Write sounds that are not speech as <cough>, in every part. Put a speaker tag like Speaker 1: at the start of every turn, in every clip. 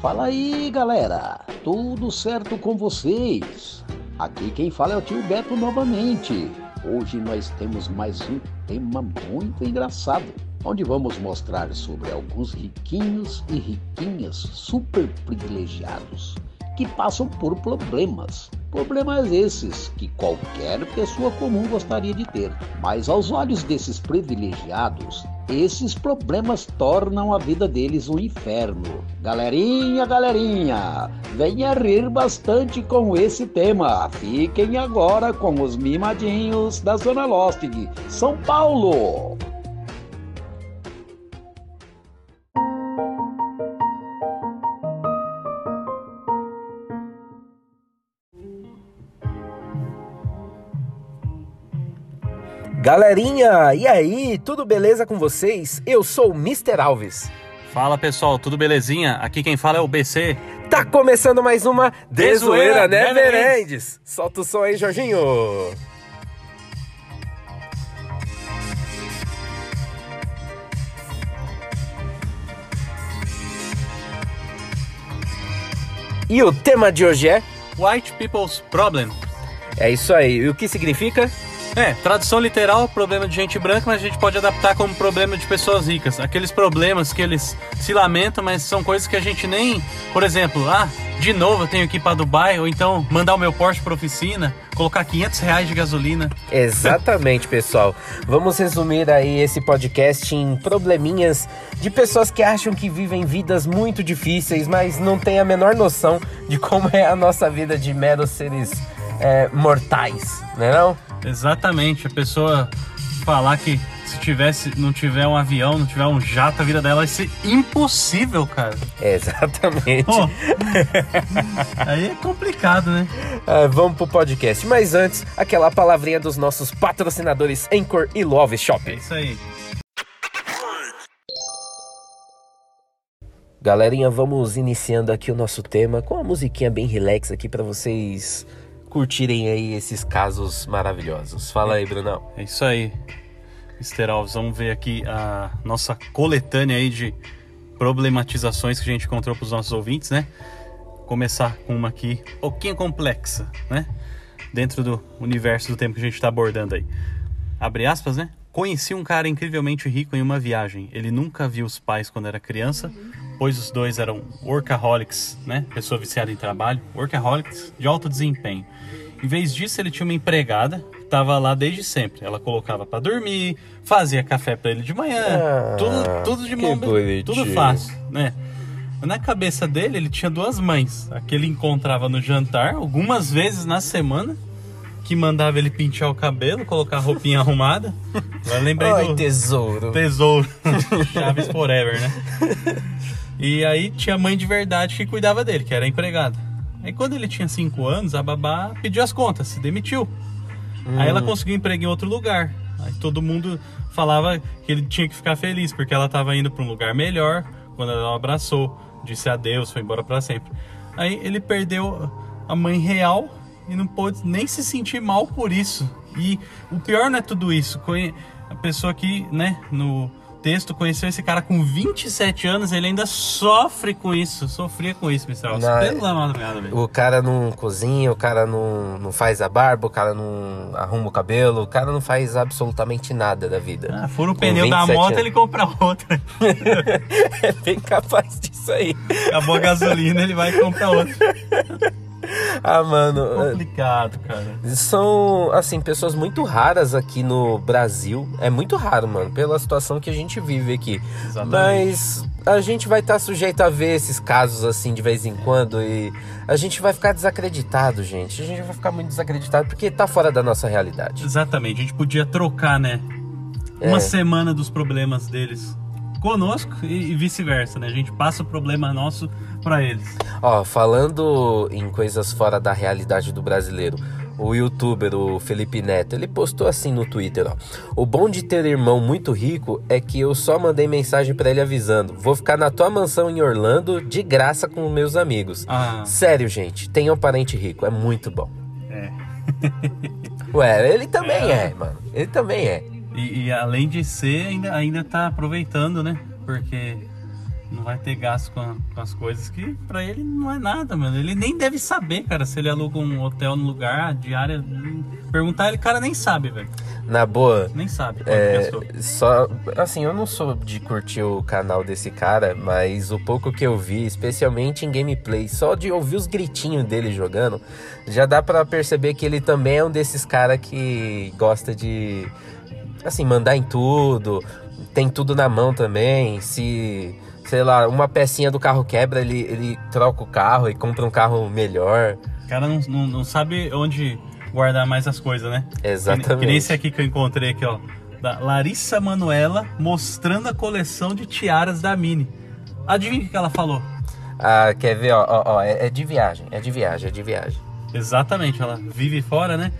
Speaker 1: Fala aí, galera! Tudo certo com vocês? Aqui quem fala é o tio Beto novamente. Hoje nós temos mais um tema muito engraçado, onde vamos mostrar sobre alguns riquinhos e riquinhas super privilegiados que passam por problemas. Problemas esses que qualquer pessoa comum gostaria de ter, mas aos olhos desses privilegiados, esses problemas tornam a vida deles um inferno. Galerinha, galerinha, venha rir bastante com esse tema. Fiquem agora com os mimadinhos da Zona Lost de São Paulo.
Speaker 2: Galerinha, e aí, tudo beleza com vocês? Eu sou o Mr. Alves.
Speaker 3: Fala pessoal, tudo belezinha? Aqui quem fala é o BC.
Speaker 2: Tá começando mais uma Dezoeira né, Verendes? Solta o som aí, Jorginho. E o tema de hoje é?
Speaker 3: White People's Problem.
Speaker 2: É isso aí. E o que significa?
Speaker 3: É, tradução literal, problema de gente branca, mas a gente pode adaptar como problema de pessoas ricas. Aqueles problemas que eles se lamentam, mas são coisas que a gente nem. Por exemplo, ah, de novo eu tenho que ir pra Dubai, ou então mandar o meu Porsche pra oficina, colocar 500 reais de gasolina.
Speaker 2: Exatamente, pessoal. Vamos resumir aí esse podcast em probleminhas de pessoas que acham que vivem vidas muito difíceis, mas não têm a menor noção de como é a nossa vida de meros seres é, mortais, né não?
Speaker 3: Exatamente, a pessoa falar que se tivesse, não tiver um avião, não tiver um jato, a vida dela vai ser impossível, cara.
Speaker 2: Exatamente.
Speaker 3: Pô, aí é complicado, né? <laughs>
Speaker 2: Ah, vamos pro podcast. Mas antes, aquela palavrinha dos nossos patrocinadores Anchor e Love
Speaker 3: É
Speaker 2: Shop.
Speaker 3: isso aí.
Speaker 2: Galerinha, vamos iniciando aqui o nosso tema com uma musiquinha bem relax aqui pra vocês curtirem aí esses casos maravilhosos. Fala aí, Brunão.
Speaker 3: É isso aí. Mr. Alves, vamos ver aqui a nossa coletânea aí de problematizações que a gente encontrou para os nossos ouvintes, né? Começar com uma aqui um pouquinho complexa, né? Dentro do universo do tempo que a gente está abordando aí. Abre aspas, né? Conheci um cara incrivelmente rico em uma viagem. Ele nunca viu os pais quando era criança, pois os dois eram workaholics, né? Pessoa viciada em trabalho, workaholics de alto desempenho. Em vez disso, ele tinha uma empregada que estava lá desde sempre. Ela colocava para dormir, fazia café para ele de manhã,
Speaker 2: Ah,
Speaker 3: tudo, tudo de mão,
Speaker 2: bonitinho.
Speaker 3: tudo fácil, né? Na cabeça dele, ele tinha duas mães. A que ele encontrava no jantar, algumas vezes na semana, que mandava ele pintar o cabelo, colocar a roupinha arrumada. <laughs> Eu lembrei
Speaker 2: Ai,
Speaker 3: do
Speaker 2: tesouro.
Speaker 3: tesouro. <laughs> Chaves Forever, né? <laughs> E aí tinha mãe de verdade que cuidava dele, que era empregada. Aí quando ele tinha 5 anos, a babá pediu as contas, se demitiu. Aí ela conseguiu emprego em outro lugar. Aí todo mundo falava que ele tinha que ficar feliz, porque ela estava indo para um lugar melhor. Quando ela o abraçou, disse adeus, foi embora para sempre. Aí ele perdeu a mãe real e não pôde nem se sentir mal por isso. E o pior não é tudo isso. A pessoa que, né, no texto conheceu esse cara com 27 anos, ele ainda sofre com isso, sofria com isso, Mr.
Speaker 2: Não,
Speaker 3: Pela madrugada, velho.
Speaker 2: O cara não cozinha, o cara não, não faz a barba, o cara não arruma o cabelo, o cara não faz absolutamente nada da vida.
Speaker 3: Ah, fura o
Speaker 2: Com
Speaker 3: pneu da
Speaker 2: 27
Speaker 3: moto,
Speaker 2: anos.
Speaker 3: ele compra outra. <laughs>
Speaker 2: é bem capaz disso aí.
Speaker 3: Acabou a gasolina, ele vai comprar outra. <laughs> <laughs>
Speaker 2: Ah, mano.
Speaker 3: Complicado, cara.
Speaker 2: São, assim, pessoas muito raras aqui no Brasil. É muito raro, mano, pela situação que a gente vive aqui.
Speaker 3: Exatamente.
Speaker 2: Mas a gente vai estar sujeito a ver esses casos, assim, de vez em quando. E a gente vai ficar desacreditado, gente. A gente vai ficar muito desacreditado porque tá fora da nossa realidade.
Speaker 3: Exatamente, a gente podia trocar, né? Uma
Speaker 2: É.
Speaker 3: semana dos problemas deles conosco e, vice-versa, né? A gente passa o problema nosso pra eles.
Speaker 2: Ó, falando em coisas fora da realidade do brasileiro, o youtuber, o Felipe Neto, ele postou assim no Twitter, ó. O bom de ter irmão muito rico é que eu só mandei mensagem pra ele avisando: vou ficar na tua mansão em Orlando de graça com meus amigos.
Speaker 3: Ah,
Speaker 2: Sério, gente, tenha um parente rico, é muito bom.
Speaker 3: é.
Speaker 2: Ué, ele também é, mano. Ele também é.
Speaker 3: E, e além de ser, ainda, ainda tá aproveitando, né? Porque Não vai ter gasto com, com as coisas que pra ele não é nada, mano. Ele nem deve saber, cara, se ele aluga um hotel no lugar, a diária. Perguntar, ele, cara, nem sabe, velho.
Speaker 2: Na boa,
Speaker 3: Nem sabe
Speaker 2: É, só assim, eu não sou de curtir o canal desse cara, mas o pouco que eu vi, especialmente em gameplay, só de ouvir os gritinhos dele jogando, já dá pra perceber que ele também é um desses cara que gosta de assim, mandar em tudo, tem tudo na mão também, se sei lá, uma pecinha do carro quebra, ele, ele troca o carro e compra um carro melhor.
Speaker 3: O cara não, não, não sabe onde guardar mais as coisas, né? Que,
Speaker 2: Exatamente.
Speaker 3: que nem esse aqui que eu encontrei aqui, ó. Da Larissa Manuela mostrando a coleção de tiaras da Mini. Adivinha o que que ela falou?
Speaker 2: Ah, quer ver, ó, ó, ó, é, é de viagem, é de viagem, é de viagem.
Speaker 3: Exatamente, ela vive fora, né?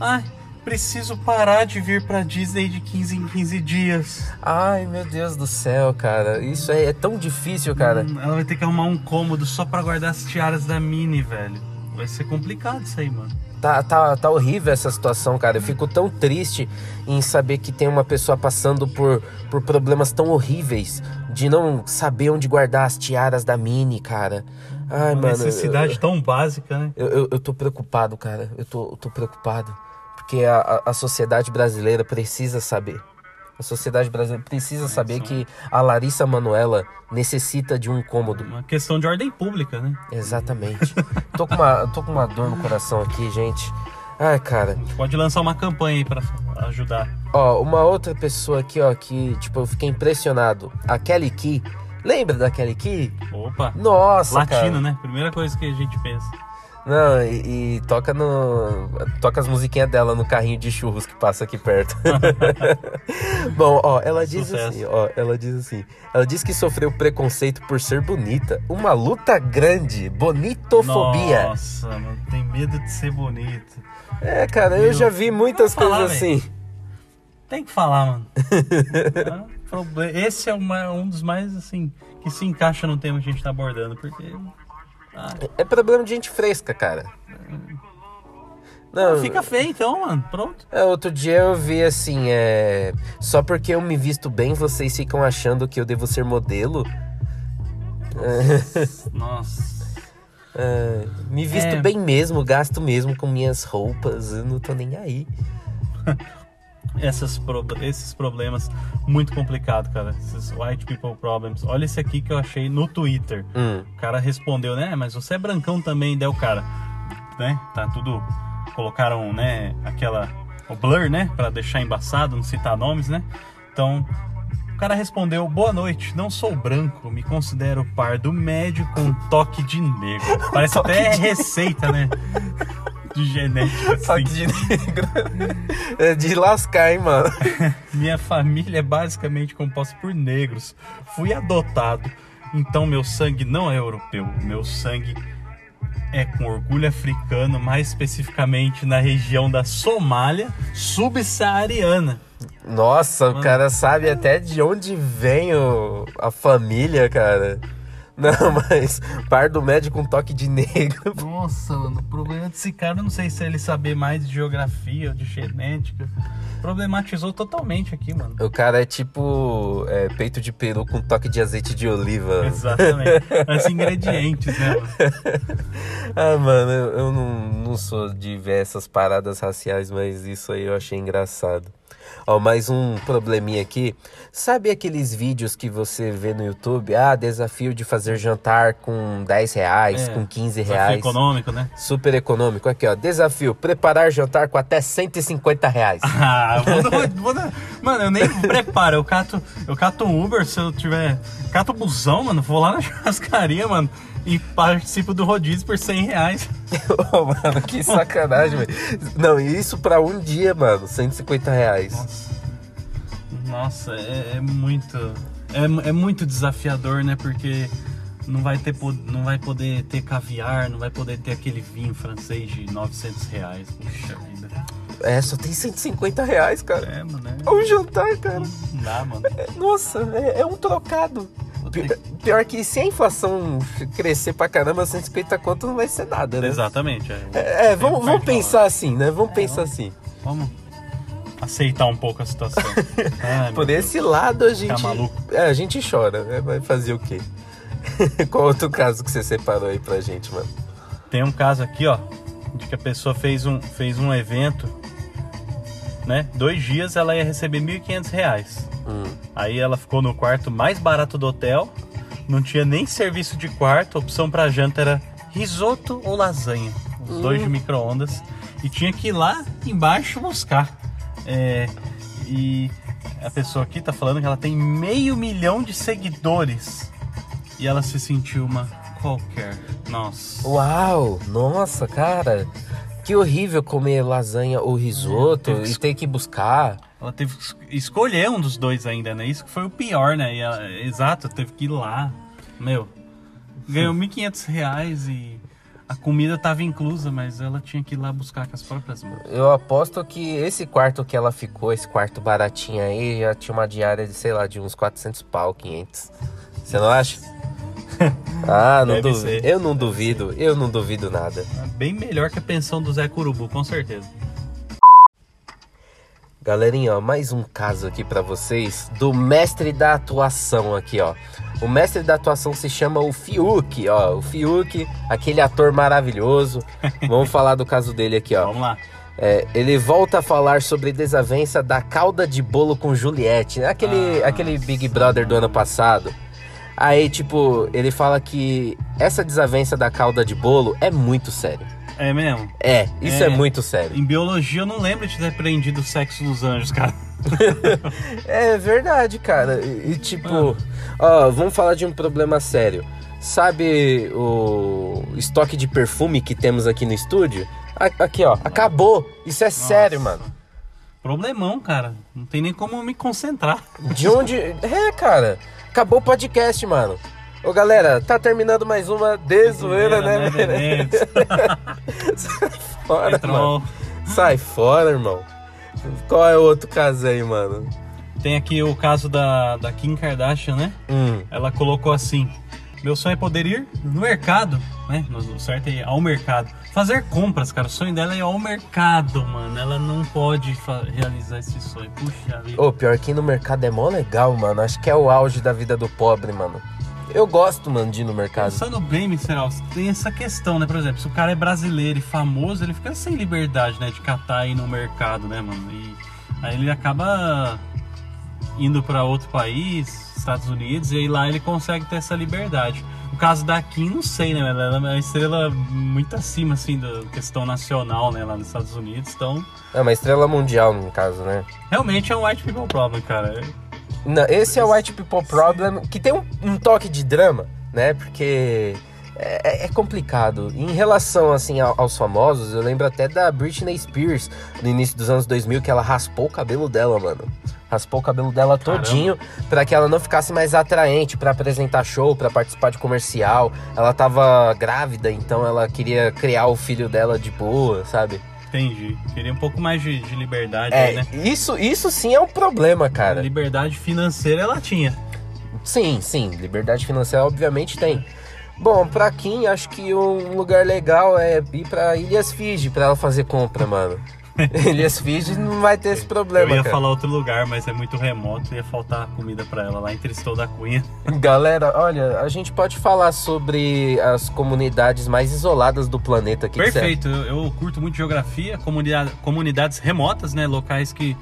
Speaker 3: Ai, preciso parar de vir pra Disney de 15 em 15 dias.
Speaker 2: Ai, meu Deus do céu, cara. Isso é, é tão difícil, cara.
Speaker 3: Hum, Ela vai ter que arrumar um cômodo só pra guardar as tiaras da Mini, velho. Vai ser complicado isso aí, mano.
Speaker 2: Tá, tá, tá horrível essa situação, cara. Eu fico tão triste em saber que tem uma pessoa passando por, por problemas tão horríveis de não saber onde guardar as tiaras da Mini, cara. Ai,
Speaker 3: Uma
Speaker 2: mano.
Speaker 3: necessidade tão básica, né?
Speaker 2: Eu, eu, eu tô preocupado, cara. Eu tô, eu tô preocupado. Porque a, a, sociedade brasileira precisa saber. A sociedade brasileira precisa saber que a Larissa Manuela necessita de um cômodo.
Speaker 3: Uma questão de ordem pública, né?
Speaker 2: Exatamente. <laughs> tô, com uma, tô com uma dor no coração aqui, gente. Ai, cara.
Speaker 3: A gente pode lançar uma campanha aí pra ajudar.
Speaker 2: Ó, uma outra pessoa aqui, ó, que, tipo, eu fiquei impressionado. A Kelly Key. Lembra da Kelly Key?
Speaker 3: Opa!
Speaker 2: Nossa,
Speaker 3: Latino,
Speaker 2: cara.
Speaker 3: né? Primeira coisa que a gente pensa.
Speaker 2: Não, e, e toca no. Toca as musiquinhas dela no carrinho de churros que passa aqui perto. <laughs> Bom, ó, ela diz
Speaker 3: Sucesso.
Speaker 2: assim, ó, ela diz assim. Ela diz que sofreu preconceito por ser bonita. Uma luta grande, bonitofobia.
Speaker 3: Nossa, mano, tem medo de ser bonito.
Speaker 2: É, cara, eu
Speaker 3: Meu,
Speaker 2: já vi muitas
Speaker 3: falar,
Speaker 2: coisas assim.
Speaker 3: Tem que falar, mano. <laughs> Esse é uma- um dos mais, assim, que se encaixa no tema que a gente tá abordando, porque ah,
Speaker 2: É problema de gente fresca, cara. Não,
Speaker 3: fica feio então, mano. Pronto.
Speaker 2: É, outro dia eu vi assim, é. Só porque eu me visto bem, vocês ficam achando que eu devo ser modelo.
Speaker 3: Nossa. <laughs>
Speaker 2: É, me visto
Speaker 3: É.
Speaker 2: bem mesmo, gasto mesmo com minhas roupas, eu não tô nem aí. <laughs>
Speaker 3: Essas pro- esses problemas muito complicado, cara. Esses white people problems. Olha esse aqui que eu achei no Twitter.
Speaker 2: Hum,
Speaker 3: O cara respondeu, né? Mas você é brancão também, daí o cara, né? Tá tudo. Colocaram, né? Aquela. O blur, né? Pra deixar embaçado, não citar nomes, né? Então. O cara respondeu: Boa noite, não sou branco, me considero pardo médio com toque de negro. <laughs> Parece
Speaker 2: Toque
Speaker 3: até
Speaker 2: de-
Speaker 3: receita, né? <laughs> De genética. <laughs> Assim.
Speaker 2: de negro. É de lascar, hein, mano. <laughs>
Speaker 3: Minha família é basicamente composta por negros. Fui adotado, então meu sangue não é europeu. Meu sangue é com orgulho africano, mais especificamente na região da Somália subsaariana.
Speaker 2: Nossa, o cara sabe até de onde vem o- a família, cara. Não, mas pardo médio com toque de negro.
Speaker 3: Nossa, mano, o problema desse cara, eu não sei se ele saber mais de geografia ou de genética. Problematizou totalmente aqui, mano.
Speaker 2: O cara é tipo é, peito de peru com toque de azeite de oliva.
Speaker 3: Exatamente. <laughs> Os ingredientes, né, mano? <laughs>
Speaker 2: Ah, mano, eu, eu não, não sou de ver essas paradas raciais, mas isso aí eu achei engraçado. Ó, mais um probleminha aqui. Sabe aqueles vídeos que você vê no YouTube? Ah, desafio de fazer jantar com 10 reais,
Speaker 3: É,
Speaker 2: com 15
Speaker 3: Desafio
Speaker 2: reais.
Speaker 3: econômico, né?
Speaker 2: Super econômico. Aqui, ó. Desafio: preparar jantar com até 150 reais. <laughs>
Speaker 3: Ah, vou, vou Mano, eu nem preparo. Eu cato, eu cato um Uber se eu tiver. Cato busão, mano. Vou lá na <laughs> churrascaria, mano. E participo do rodízio por 100 reais. <laughs>
Speaker 2: Ô, mano, que sacanagem, velho. Não, e isso pra um dia, mano. 150 reais.
Speaker 3: Nossa. Nossa, é, é muito. É, é muito desafiador, né? Porque não vai, ter, não vai poder ter caviar, não vai poder ter aquele vinho francês de 900 reais. Puxa vida.
Speaker 2: É, só tem 150 reais, cara.
Speaker 3: É, mano.
Speaker 2: É um jantar, cara.
Speaker 3: Não dá, mano. <laughs>
Speaker 2: Nossa, é, é um trocado. Pior, que se a inflação crescer pra caramba, 150 conto não vai ser nada, né?
Speaker 3: Exatamente. É,
Speaker 2: É, é, vamos, vamos pensar assim, né? Vamos pensar assim.
Speaker 3: Vamos. aceitar um pouco a situação. <laughs> Ai,
Speaker 2: Por esse lado a gente.
Speaker 3: maluco.
Speaker 2: É, a gente chora, né? Vai fazer o quê? <laughs> Qual outro caso que você separou aí pra gente, mano?
Speaker 3: Tem um caso aqui, ó, de que a pessoa fez um, fez um evento, né? Dois dias ela ia receber 1.500 reais.
Speaker 2: Hum.
Speaker 3: Aí ela ficou no quarto mais barato do hotel, não tinha nem serviço de quarto, a opção pra janta era risoto ou lasanha, os dois de micro-ondas, e tinha que ir lá embaixo buscar. É, e a pessoa aqui tá falando que ela tem meio milhão de seguidores e ela se sentiu uma qualquer. Nossa.
Speaker 2: Uau! Nossa, cara! Que horrível comer lasanha ou risoto
Speaker 3: É,
Speaker 2: e ter que buscar.
Speaker 3: Ela teve que es- escolher um dos dois ainda, né? Isso que foi o pior, né? E ela- exato, teve que ir lá. Meu, ganhou 1.500 reais e a comida tava inclusa, mas ela tinha que ir lá buscar com as próprias mãos.
Speaker 2: Eu aposto que esse quarto que ela ficou, esse quarto baratinho aí, já tinha uma diária de, sei lá, de uns 400 pau, 500. Você não acha? Ah, não duvido.
Speaker 3: ser.
Speaker 2: Eu não duvido, eu não duvido nada.
Speaker 3: Bem melhor que a pensão do Zé Curubu, com certeza.
Speaker 2: Galerinha, ó, mais um caso aqui pra vocês do mestre da atuação aqui, ó. O mestre da atuação se chama o Fiuk, ó. O Fiuk, aquele ator maravilhoso. <laughs> Vamos falar do caso dele aqui, ó.
Speaker 3: Vamos lá.
Speaker 2: É, ele volta a falar sobre desavença da calda de bolo com Juliette, né? Aquele,
Speaker 3: Ah,
Speaker 2: aquele Big Brother do ano passado. Aí, tipo, ele fala que essa desavença da calda de bolo é muito sério.
Speaker 3: É mesmo?
Speaker 2: É, isso é,
Speaker 3: É.
Speaker 2: muito sério.
Speaker 3: Em biologia eu não lembro de ter aprendido o sexo dos anjos, cara. <laughs>
Speaker 2: É verdade, cara. E, tipo, ó, vamos falar de um problema sério. Sabe o estoque de perfume que temos aqui no estúdio? Aqui, ó, acabou. Isso é sério,
Speaker 3: Nossa.
Speaker 2: mano.
Speaker 3: Problemão, cara. Não tem nem como me concentrar.
Speaker 2: De onde. <laughs> É, cara. Acabou o podcast, mano. Ô, galera, tá terminando mais uma de zoeira, né?
Speaker 3: Menezes? <laughs>
Speaker 2: Sai fora, mano.
Speaker 3: Entrou.
Speaker 2: Sai fora, irmão. Qual é o outro caso aí, mano?
Speaker 3: Tem aqui o caso da, da Kim Kardashian, né?
Speaker 2: Hum.
Speaker 3: Ela colocou assim: Meu sonho é poder ir no mercado, né? No certo é ir ao mercado. Fazer compras, cara. O sonho dela é ir ao mercado, mano. Ela não pode realizar esse sonho. Puxa vida.
Speaker 2: Ô, pior que ir no mercado é mó legal, mano. Acho que é o auge da vida do pobre, mano. Eu gosto, mano, de ir no mercado.
Speaker 3: Pensando bem, Misteral, tem essa questão, né? Por exemplo, se o cara é brasileiro e famoso, ele fica sem liberdade, né? De catar aí no mercado, né, mano? E aí ele acaba indo pra outro país, Estados Unidos, e aí lá ele consegue ter essa liberdade. No caso da Kim, não sei, né? Ela é uma estrela muito acima, assim, da questão nacional, né? Lá nos Estados Unidos. Então,
Speaker 2: É uma estrela mundial, no caso, né?
Speaker 3: realmente é um white people problem, cara.
Speaker 2: Não, esse é o White People Problem, que tem um, um toque de drama, né? Porque é, é complicado. Em relação, assim, ao- aos famosos, eu lembro até da Britney Spears, no início dos anos 2000, que ela raspou o cabelo dela, mano. Raspou o cabelo dela todinho pra que ela não ficasse mais atraente pra apresentar show, pra participar de comercial. Ela tava grávida, então ela queria criar o filho dela de boa, sabe?
Speaker 3: Entendi. Queria um pouco mais de, de liberdade aí,
Speaker 2: É,
Speaker 3: né?
Speaker 2: isso, isso sim é um problema, cara.
Speaker 3: Liberdade financeira ela tinha.
Speaker 2: Sim, sim, liberdade financeira obviamente tem. Bom, pra Kim, acho que um lugar legal é ir pra Ilhas Fiji pra ela fazer compra, mano. <laughs> Ilhas Fiji não vai ter esse problema,
Speaker 3: Eu ia
Speaker 2: cara.
Speaker 3: falar outro lugar, mas é muito remoto e ia faltar comida pra ela lá em Tristão da Cunha. <laughs>
Speaker 2: Galera, olha, a gente pode falar sobre as comunidades mais isoladas do planeta aqui.
Speaker 3: Perfeito, eu, eu curto muito geografia, comunidade, comunidades remotas, né? Locais que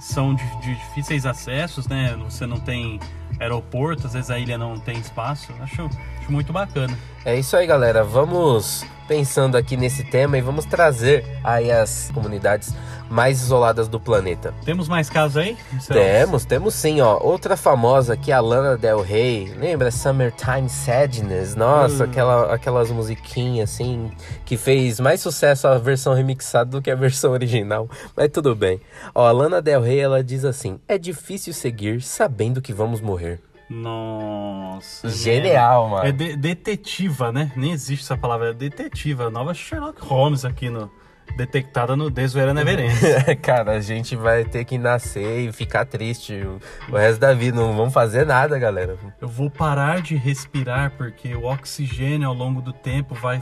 Speaker 3: são de, de difíceis acessos, né? Você não tem aeroporto, às vezes a ilha não tem espaço. Acho, acho muito bacana.
Speaker 2: É isso aí, galera. Vamos pensando aqui nesse tema e vamos trazer aí as comunidades mais isoladas do planeta.
Speaker 3: Temos mais casos aí? Marcelo?
Speaker 2: Temos, temos sim, ó. Outra famosa aqui, a Lana Del Rey. Lembra Summertime Sadness? Nossa,
Speaker 3: Hum.
Speaker 2: aquela, aquelas musiquinhas assim, que fez mais sucesso a versão remixada do que a versão original. Mas tudo bem. Ó, a Lana Del Rey, ela diz assim: É difícil seguir sabendo que vamos morrer.
Speaker 3: Nossa.
Speaker 2: Genial, mano.
Speaker 3: É de- detetiva, né? Nem existe essa palavra, é detetiva. Nova Sherlock Holmes aqui no. Detectada no Desoeira Neverend. <laughs>
Speaker 2: Cara, a gente vai ter que nascer e ficar triste o, o resto da vida. Não vamos fazer nada, galera.
Speaker 3: Eu vou parar de respirar porque o oxigênio ao longo do tempo vai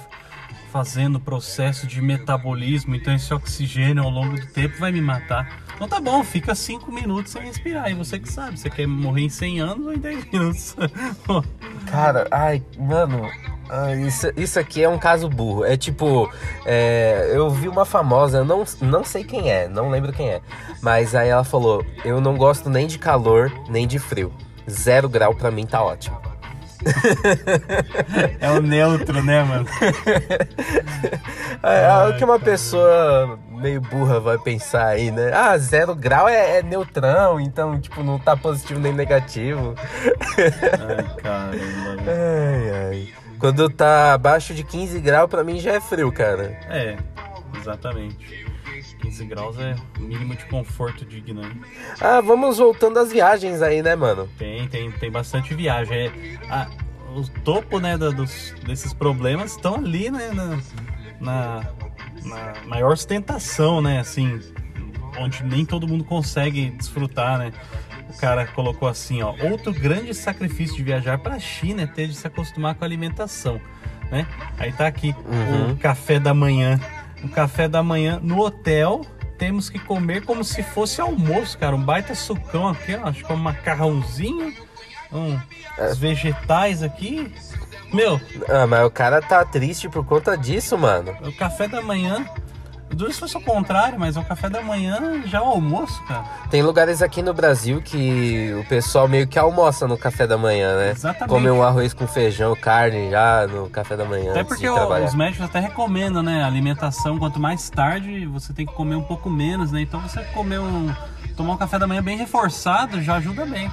Speaker 3: fazendo processo de metabolismo, então esse oxigênio ao longo do tempo vai me matar. Então tá bom, fica 5 minutos sem respirar. E você que sabe, você quer morrer em 100 anos ou em 10 minutos? <laughs>
Speaker 2: Cara, ai, mano, isso, isso aqui é um caso burro. É tipo, é, eu vi uma famosa, não, não sei quem é, não lembro quem é. Mas aí ela falou: Eu não gosto nem de calor, nem de frio. Zero grau pra mim tá ótimo. <laughs>
Speaker 3: é o neutro, né, mano?
Speaker 2: É, é o que uma pessoa meio burra vai pensar aí, né? Ah, zero grau é, é neutrão, então, tipo, não tá positivo nem negativo.
Speaker 3: Ai, caramba.
Speaker 2: Ai, ai. Quando tá abaixo de 15 graus, pra mim já é frio, cara.
Speaker 3: É, exatamente. 15 graus é o mínimo de conforto digno. Hein?
Speaker 2: Ah, vamos voltando às viagens aí, né, mano?
Speaker 3: Tem, tem, tem bastante viagem. É, a, o topo, né, da, dos, desses problemas estão ali, né, na, na, na maior ostentação, né, assim, onde nem todo mundo consegue desfrutar, né? O cara colocou assim, ó, outro grande sacrifício de viajar para a China é ter de se acostumar com a alimentação, né? Aí tá aqui uhum. o café da manhã, o café da manhã no hotel. Temos que comer como se fosse almoço, cara. Um baita sucão aqui, ó. Acho que é um macarrãozinho, um, é. vegetais aqui. Meu.
Speaker 2: Ah, mas o cara tá triste por conta disso, mano.
Speaker 3: O café da manhã Duro se fosse o contrário, mas é o café da manhã já é o almoço, cara.
Speaker 2: Tem lugares aqui no Brasil que o pessoal meio que almoça no café da manhã, né?
Speaker 3: Exatamente.
Speaker 2: Come um arroz com feijão, carne já no café da manhã.
Speaker 3: Até porque os médicos até recomendam, né? alimentação, quanto mais tarde, você tem que comer um pouco menos, né? Então você comer um. tomar um café da manhã bem reforçado já ajuda bem.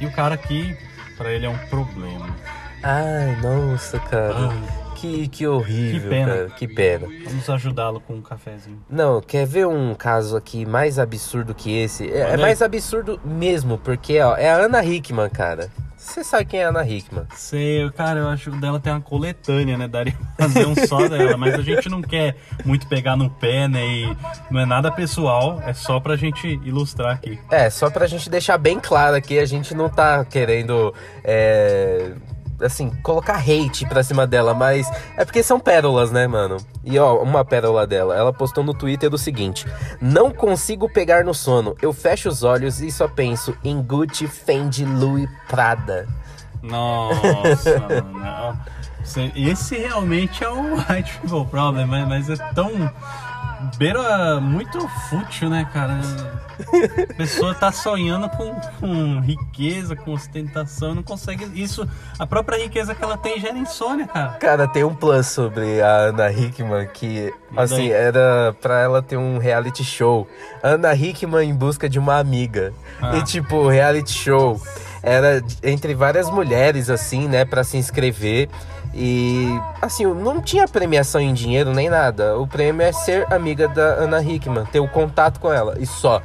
Speaker 3: E o cara aqui, para ele é um problema.
Speaker 2: Ai, nossa, cara. Ai. Que, que horrível, que pena. Cara. Que pena.
Speaker 3: Vamos ajudá-lo com um cafezinho.
Speaker 2: Não, quer ver um caso aqui mais absurdo que esse? É, é mais absurdo mesmo, porque ó, é a Ana Hickman, cara. Você sabe quem é a Ana Hickman?
Speaker 3: Sei, cara, eu acho que dela tem uma coletânea, né? Daria pra fazer um só dela, mas a gente não quer muito pegar no pé, né? E não é nada pessoal, é só pra gente ilustrar aqui.
Speaker 2: É, só pra gente deixar bem claro aqui, a gente não tá querendo é, assim, colocar hate pra cima dela, mas é porque são pérolas, né, mano? E ó, uma pérola dela, ela postou no Twitter o seguinte: Não consigo pegar no sono, eu fecho os olhos e só penso em Gucci, Fendi, Louis Prada.
Speaker 3: Nossa, <laughs> mano. Esse realmente é o <laughs> white people problem, mas é tão beira muito fútil, né, cara? A pessoa tá sonhando com, com riqueza, com ostentação, não consegue. Isso, a própria riqueza que ela tem gera insônia, cara.
Speaker 2: Cara, tem um plus sobre a Ana Hickman que, assim, era pra ela ter um reality show. Ana Hickman em busca de uma amiga. Ah. E, tipo, reality show era entre várias mulheres, assim, né, para se inscrever. E assim, não tinha premiação em dinheiro nem nada. O prêmio é ser amiga da Ana Hickman, ter o contato com ela e só.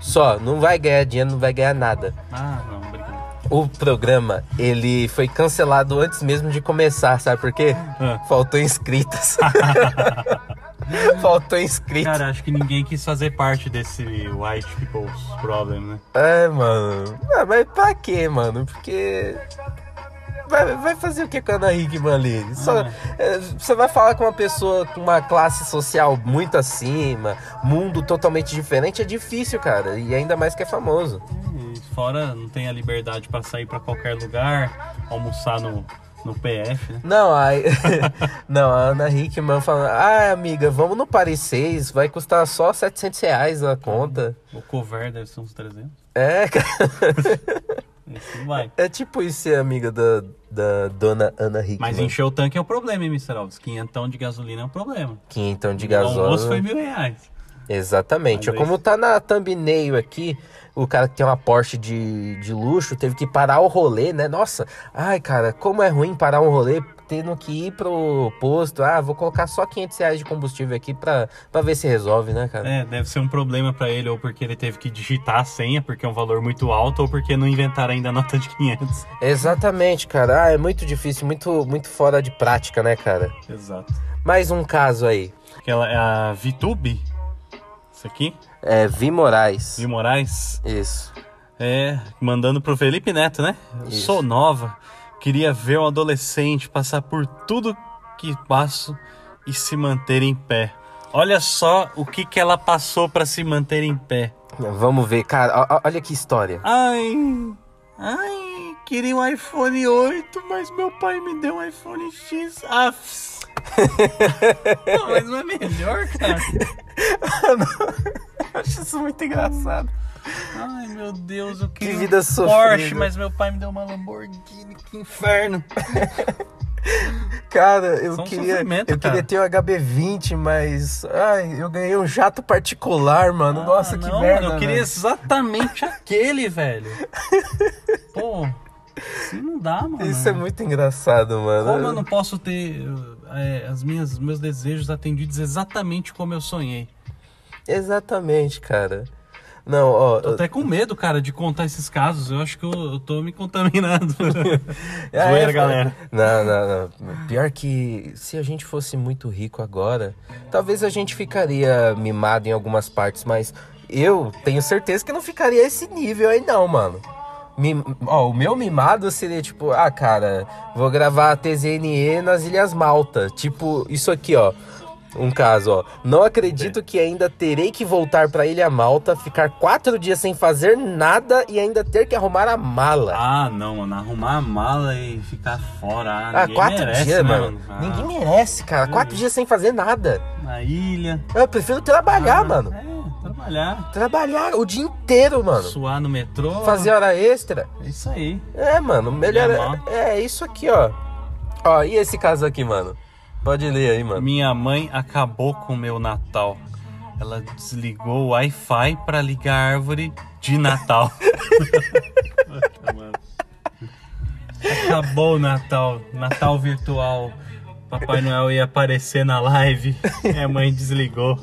Speaker 2: Só, não vai ganhar dinheiro, não vai ganhar nada.
Speaker 3: Ah, não, obrigado.
Speaker 2: O programa, ele foi cancelado antes mesmo de começar, sabe por quê? Ah. Faltou inscritas. <laughs> <laughs> Faltou inscritos.
Speaker 3: Cara, acho que ninguém quis fazer parte desse white people's problem, né?
Speaker 2: É, mano. Ah, mas pra quê, mano? Porque vai, vai fazer o que com a Ana Hickman ali? Só, é, você vai falar com uma pessoa com uma classe social muito acima, mundo totalmente diferente, é difícil, cara. E ainda mais que é famoso.
Speaker 3: fora, não tem a liberdade para sair para qualquer lugar, almoçar no, no PF, né?
Speaker 2: Não, aí. <laughs> não, a Ana Hickman falando, ah, amiga, vamos no Paris 6, vai custar só 700 reais a conta.
Speaker 3: O cover deve ser uns 300.
Speaker 2: É, <laughs> cara.
Speaker 3: Vai.
Speaker 2: É tipo isso ser amiga da, da dona Ana Hickman.
Speaker 3: Mas encher o tanque é o problema, hein, Mr. Alves? Quinhentão de gasolina é um problema.
Speaker 2: Quinhentão de gasolina. O
Speaker 3: almoço foi mil reais.
Speaker 2: Exatamente. Como tá na thumbnail aqui, o cara que tem uma Porsche de, de luxo teve que parar o rolê, né? Nossa, ai, cara, como é ruim parar um rolê tendo que ir pro posto. Ah, vou colocar só 500 reais de combustível aqui pra, pra ver se resolve, né, cara?
Speaker 3: É, deve ser um problema para ele, ou porque ele teve que digitar a senha, porque é um valor muito alto, ou porque não inventaram ainda a nota de 500.
Speaker 2: Exatamente, cara. Ah, é muito difícil, muito, muito fora de prática, né, cara?
Speaker 3: Exato.
Speaker 2: Mais um caso aí.
Speaker 3: Aquela é a VTube. Isso aqui?
Speaker 2: É, Vi Moraes.
Speaker 3: Vi Moraes?
Speaker 2: Isso.
Speaker 3: É, mandando pro Felipe Neto, né? Isso. Sou nova. Queria ver um adolescente passar por tudo que passo e se manter em pé. Olha só o que, que ela passou para se manter em pé.
Speaker 2: Vamos ver, cara, olha que história.
Speaker 3: Ai, ai, queria um iPhone 8, mas meu pai me deu um iPhone X. Ah, <laughs> não, mas não é melhor, cara. <laughs>
Speaker 2: Acho isso muito engraçado.
Speaker 3: Ai, meu Deus, eu queria
Speaker 2: vida
Speaker 3: um
Speaker 2: sofrida.
Speaker 3: Porsche, mas meu pai me deu uma Lamborghini. Que inferno. <laughs>
Speaker 2: Cara, eu queria, eu
Speaker 3: cara.
Speaker 2: queria ter um HB20, mas ai, eu ganhei um jato particular, mano. Nossa,
Speaker 3: Ah,
Speaker 2: que
Speaker 3: não,
Speaker 2: merda.
Speaker 3: mano, eu queria
Speaker 2: velho.
Speaker 3: exatamente aquele, velho. Pô, assim não dá, mano.
Speaker 2: Isso é muito engraçado, mano.
Speaker 3: Como eu não posso ter é, as minhas meus desejos atendidos exatamente como eu sonhei?
Speaker 2: Exatamente, cara. Não, ó.
Speaker 3: Tô até com medo, cara, de contar esses casos. Eu acho que eu, eu tô me contaminando.
Speaker 2: Ah, <laughs>
Speaker 3: Zoeira,
Speaker 2: é,
Speaker 3: galera.
Speaker 2: Não, não, não. Pior que se a gente fosse muito rico agora, talvez a gente ficaria mimado em algumas partes, mas eu tenho certeza que não ficaria esse nível aí não, mano. Mim- ó, o meu mimado seria tipo, ah, cara, vou gravar a TZNE nas Ilhas Malta. Tipo, isso aqui, ó. Um caso, ó. Não acredito que ainda terei que voltar pra Ilha Malta, ficar quatro dias sem fazer nada e ainda ter que arrumar a mala.
Speaker 3: Ah, não, mano. Arrumar a mala e ficar fora. Ah,
Speaker 2: Ah,
Speaker 3: ninguém
Speaker 2: quatro
Speaker 3: merece,
Speaker 2: dias,
Speaker 3: né,
Speaker 2: mano.
Speaker 3: Ah,
Speaker 2: Ninguém merece, cara. Quatro dias sem fazer nada.
Speaker 3: Na ilha.
Speaker 2: Eu prefiro trabalhar,
Speaker 3: Ah,
Speaker 2: mano.
Speaker 3: É, trabalhar.
Speaker 2: Trabalhar o dia inteiro, mano.
Speaker 3: Suar no metrô.
Speaker 2: Fazer hora extra.
Speaker 3: É isso aí.
Speaker 2: É, mano. Melhor.
Speaker 3: Mão.
Speaker 2: É, é isso aqui, ó. Ó, e esse caso aqui, mano? Pode ler aí, mano.
Speaker 3: Minha mãe acabou com o meu Natal. Ela desligou o Wi-Fi pra ligar a árvore de Natal. <laughs> Acabou o Natal. Natal virtual. Papai Noel ia aparecer na live. Minha mãe desligou.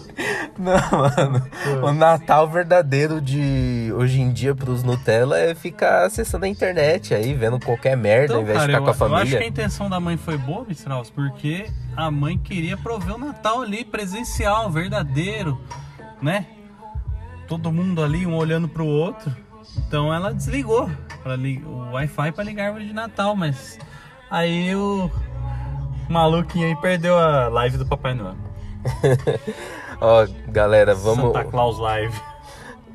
Speaker 2: Não, mano. O Natal verdadeiro de hoje em dia pros Nutella é ficar acessando a internet aí, vendo qualquer merda ao
Speaker 3: Então,
Speaker 2: invés de
Speaker 3: cara,
Speaker 2: ficar
Speaker 3: eu,
Speaker 2: com a
Speaker 3: eu acho que a
Speaker 2: família.
Speaker 3: intenção da mãe foi boa, Strauss, porque a mãe queria prover o Natal ali presencial, verdadeiro, né? Todo mundo ali, um olhando pro outro. Então ela desligou pra li- o Wi-Fi pra ligar a árvore de Natal, mas aí o maluquinho aí perdeu a live do Papai Noel. <laughs>
Speaker 2: Ó, galera, vamos.
Speaker 3: Santa Claus Live.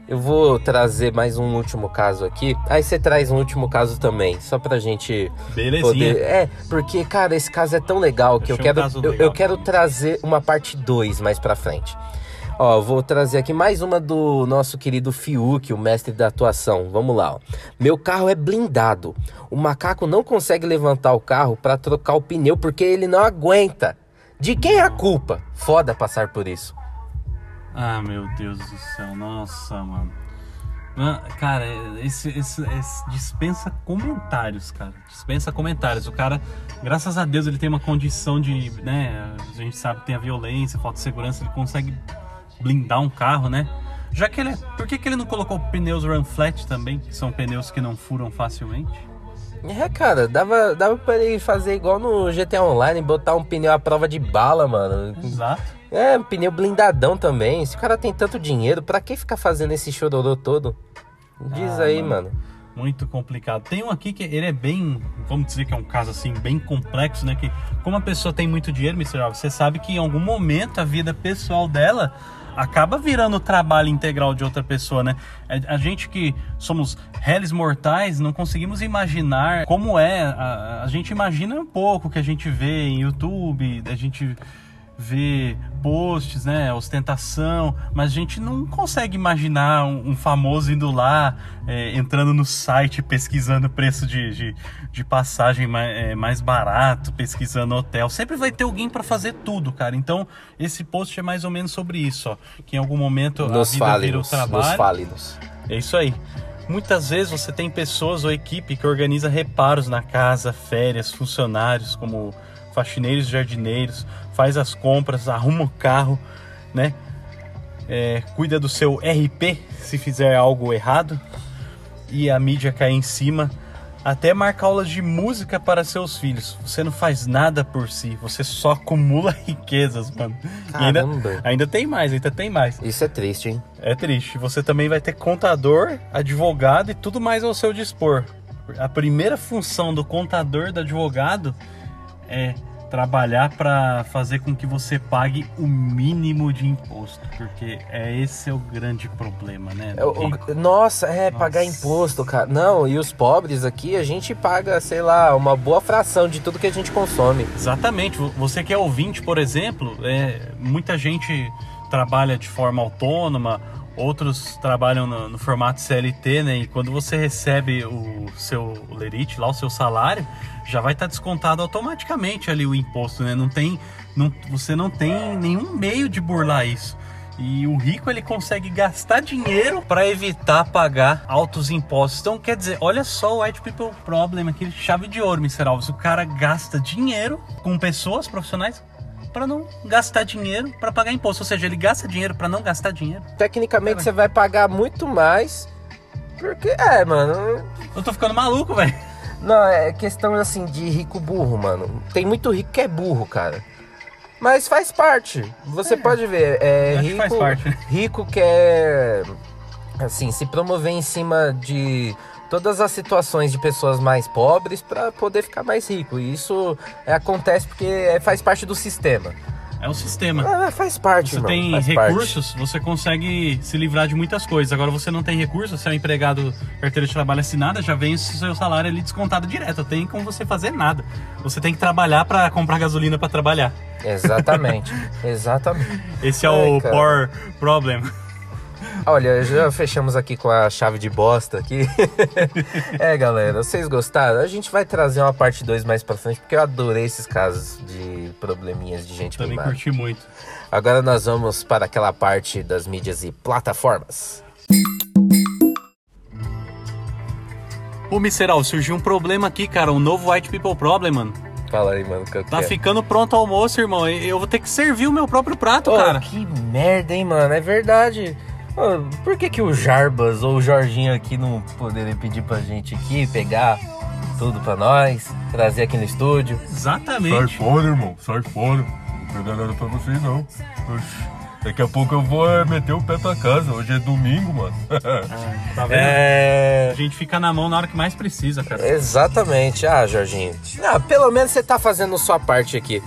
Speaker 2: Eu vou trazer mais um último caso aqui. Aí você traz um último caso também, só pra gente
Speaker 3: Belezinha.
Speaker 2: poder. É, porque, cara, esse caso é tão legal que eu
Speaker 3: Achei um
Speaker 2: quero,
Speaker 3: caso
Speaker 2: eu, eu quero trazer uma parte 2 mais pra frente. Ó, vou trazer aqui mais uma do nosso querido Fiuk, o mestre da atuação. Vamos lá, ó. Meu carro é blindado. O macaco não consegue levantar o carro pra trocar o pneu porque ele não aguenta. De quem é a culpa? Foda passar por isso.
Speaker 3: Ah, meu Deus do céu, nossa, mano. Mano, Cara, esse, esse- esse dispensa comentários, cara. Dispensa comentários. O cara, graças a Deus, ele tem uma condição de, né? A gente sabe que tem a violência, falta de segurança, ele consegue blindar um carro, né? Já que ele é. Por que, que ele não colocou pneus run flat também? Que são pneus que não furam facilmente?
Speaker 2: É, cara, dava, dava pra ele fazer igual no GTA Online, botar um pneu à prova de bala, mano.
Speaker 3: Exato.
Speaker 2: É, um pneu blindadão também. Se o cara tem tanto dinheiro, pra que ficar fazendo esse chororô todo? Diz
Speaker 3: Ah,
Speaker 2: aí,
Speaker 3: mano.
Speaker 2: mano.
Speaker 3: Muito complicado. Tem um aqui que ele é bem, vamos dizer que é um caso assim, bem complexo, né? Que como a pessoa tem muito dinheiro, Mr. Alves, você sabe que em algum momento a vida pessoal dela acaba virando o trabalho integral de outra pessoa, né? A, a gente que somos réis mortais não conseguimos imaginar como é. A, a gente imagina um pouco que a gente vê em YouTube, a gente vê posts, né, ostentação, mas a gente não consegue imaginar um, um famoso indo lá, é, entrando no site, pesquisando o preço de, de, de passagem mais, é, mais barato, pesquisando hotel. Sempre vai ter alguém para fazer tudo, cara. Então, esse post é mais ou menos sobre isso, ó. Que em algum momento a
Speaker 2: Nos
Speaker 3: vida vira o trabalho.
Speaker 2: fale-nos.
Speaker 3: É isso aí. Muitas vezes você tem pessoas ou equipe que organiza reparos na casa, férias, funcionários como faxineiros, jardineiros, faz as compras, arruma o carro, né? É, cuida do seu RP se fizer algo errado e a mídia cair em cima. Até marca aulas de música para seus filhos. Você não faz nada por si, você só acumula <laughs> riquezas, mano. Ainda, ainda tem mais, ainda tem mais.
Speaker 2: Isso é triste, hein?
Speaker 3: É triste. Você também vai ter contador, advogado e tudo mais ao seu dispor. A primeira função do contador, do advogado, é trabalhar para fazer com que você pague o mínimo de imposto, porque é esse é o grande problema, né?
Speaker 2: É, o- o- nossa, é,
Speaker 3: Nossa.
Speaker 2: pagar imposto, cara. Não, e os pobres aqui, a gente paga, sei lá, uma boa fração de tudo que a gente consome.
Speaker 3: Exatamente. Vo- Você que é ouvinte, por exemplo, é, muita gente trabalha de forma autônoma, outros trabalham no, no formato CLT, né? E quando você recebe o seu lerite, lá o seu salário, já vai estar descontado automaticamente ali o imposto, né? Não tem, não, você não tem nenhum meio de burlar isso. E o rico ele consegue gastar dinheiro para evitar pagar altos impostos. Então, quer dizer, olha só o White People Problem, aquele chave de ouro, Mr. Alves. O cara gasta dinheiro com pessoas profissionais para não gastar dinheiro para pagar imposto. Ou seja, ele gasta dinheiro para não gastar dinheiro.
Speaker 2: Tecnicamente você vai pagar muito mais. Porque, é, mano.
Speaker 3: Eu tô ficando maluco, velho.
Speaker 2: Não, é questão assim de rico burro, mano. Tem muito rico que é burro, cara. Mas faz parte. Você pode ver, é rico,
Speaker 3: faz parte,
Speaker 2: rico quer assim se promover em cima de todas as situações de pessoas mais pobres para poder ficar mais rico. E isso é, acontece porque é, faz parte do sistema.
Speaker 3: É o sistema.
Speaker 2: Ah, faz parte,
Speaker 3: Você
Speaker 2: irmão,
Speaker 3: tem recursos, você consegue se livrar de muitas coisas. Agora você não tem recursos, você é um empregado carteira de trabalho assinada, já vem o seu salário ali descontado direto. Não tem como você fazer nada. Você tem que trabalhar para comprar gasolina para trabalhar.
Speaker 2: Parte. Exatamente, <laughs> exatamente.
Speaker 3: Esse é
Speaker 2: Ai,
Speaker 3: o
Speaker 2: cara.
Speaker 3: poor problem.
Speaker 2: Olha, já fechamos aqui com a chave de bosta aqui. <laughs> é, galera, vocês gostaram? A gente vai trazer uma parte 2 mais pra frente, porque eu adorei esses casos de probleminhas de gente
Speaker 3: Também
Speaker 2: mimada.
Speaker 3: curti muito.
Speaker 2: Agora nós vamos para aquela parte das mídias e plataformas.
Speaker 3: Ô, Miseral, surgiu um problema aqui, cara. Um novo White People Problem, mano.
Speaker 2: Fala aí, mano, que eu
Speaker 3: Tá
Speaker 2: quero.
Speaker 3: ficando pronto o almoço, irmão. Eu vou ter que servir o meu próprio prato,
Speaker 2: Ô,
Speaker 3: cara.
Speaker 2: que merda, hein, mano? É verdade. Por que, que o Jarbas ou o Jorginho aqui não poderiam pedir pra gente aqui pegar tudo pra nós, trazer aqui no estúdio?
Speaker 4: Sai
Speaker 3: Exatamente.
Speaker 4: fora, irmão, sai fora. Não vou pegar nada pra vocês, não. Oxi, Daqui a pouco eu vou é, meter o pé pra casa. Hoje é domingo, mano. <laughs>
Speaker 3: Tá vendo?
Speaker 2: É.
Speaker 3: A gente fica na mão na hora que mais precisa, cara.
Speaker 2: Exatamente. Ah, Jorginho. Ah, pelo menos você tá fazendo sua parte aqui.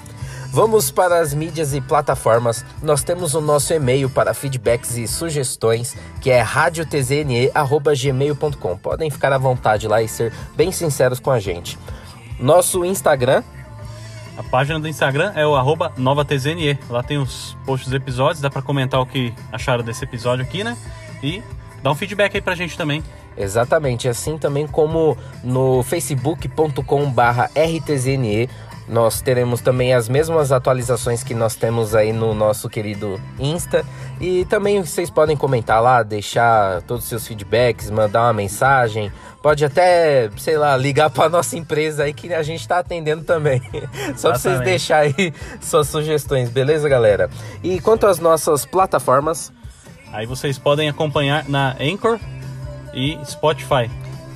Speaker 2: Vamos para as mídias e plataformas. Nós temos o nosso e-mail para feedbacks e sugestões, que é radiotzne@gmail.com. Podem ficar à vontade lá e ser bem sinceros com a gente. Nosso Instagram,
Speaker 3: A página do Instagram é o arroba NovaTZNE. Lá tem os posts dos episódios, dá pra comentar o que acharam desse episódio aqui, né? E dá um feedback aí pra gente também.
Speaker 2: Exatamente, assim também como no facebook.com/barra rtzne. Nós teremos também as mesmas atualizações que nós temos aí no nosso querido Insta. E também vocês podem comentar lá, deixar todos os seus feedbacks, mandar uma mensagem. Pode até, sei lá, ligar para nossa empresa aí que a gente está atendendo também. <laughs> Só para vocês
Speaker 3: Exatamente.
Speaker 2: deixar aí <laughs> suas sugestões, beleza, galera? E quanto às nossas plataformas,
Speaker 3: Aí vocês podem acompanhar na Anchor e Spotify.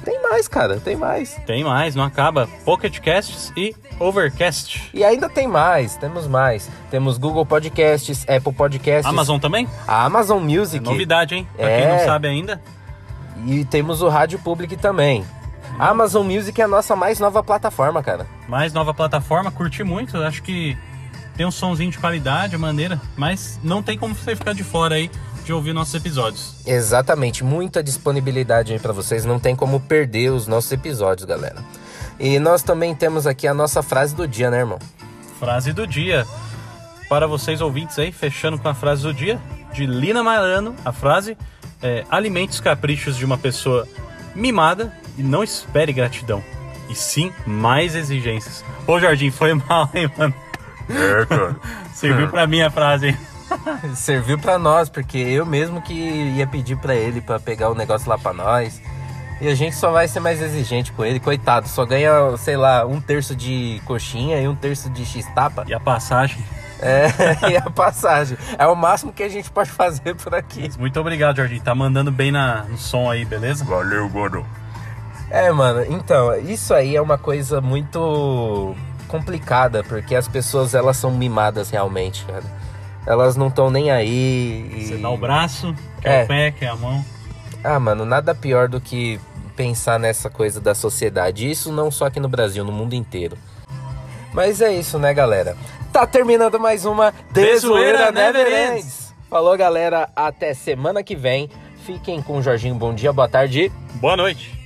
Speaker 2: Tem mais, cara, tem mais.
Speaker 3: Tem mais, não acaba. Pocket Casts e Overcast.
Speaker 2: E ainda tem mais, temos mais. Temos Google Podcasts, Apple Podcasts,
Speaker 3: Amazon também?
Speaker 2: a Amazon Music
Speaker 3: Novidade, hein? Pra
Speaker 2: É.
Speaker 3: quem não sabe ainda.
Speaker 2: e temos o Rádio Public também. A Amazon Music é a nossa mais nova plataforma, cara.
Speaker 3: Mais nova plataforma, curti muito. Acho que tem um somzinho de qualidade, a maneira. Mas não tem como você ficar de fora aí de ouvir nossos episódios.
Speaker 2: Exatamente, muita disponibilidade aí pra vocês, não tem como perder os nossos episódios, galera. E nós também temos aqui a nossa frase do dia, né, irmão?
Speaker 3: Frase do dia. Para vocês ouvintes aí, fechando com a frase do dia, de Lina Marano, a frase é alimente os caprichos de uma pessoa mimada e não espere gratidão. E sim, mais exigências. Ô Jardim, foi <laughs> mal, hein, mano?
Speaker 4: É, cara.
Speaker 3: Serviu pra mim a frase, hein? <laughs>
Speaker 2: Serviu pra nós, porque eu mesmo que ia pedir pra ele pra pegar o negócio lá pra nós. E a gente só vai ser mais exigente com ele, coitado. Só ganha, sei lá, um terço de coxinha e um terço de x-tapa.
Speaker 3: E a passagem.
Speaker 2: É, <laughs> e a passagem. É o máximo que a gente pode fazer por aqui.
Speaker 3: Muito obrigado, Jardim. Tá mandando bem na, no som aí, beleza?
Speaker 4: Valeu, mano.
Speaker 2: É, mano, então, isso aí é uma coisa muito complicada, porque as pessoas, elas são mimadas realmente, cara. Elas não estão nem aí. E...
Speaker 3: Você dá o braço, quer
Speaker 2: É.
Speaker 3: o pé, quer a mão.
Speaker 2: Ah, mano, nada pior do que pensar nessa coisa da sociedade. Isso não só aqui no Brasil, no mundo inteiro. Mas é isso, né, galera? Tá terminando mais uma
Speaker 3: Desoeira
Speaker 2: Desoeira Never
Speaker 3: Never
Speaker 2: Ends.
Speaker 3: Ends.
Speaker 2: Falou, galera. Até semana que vem. Fiquem com o Jorginho. Bom dia, boa tarde.
Speaker 3: Boa noite.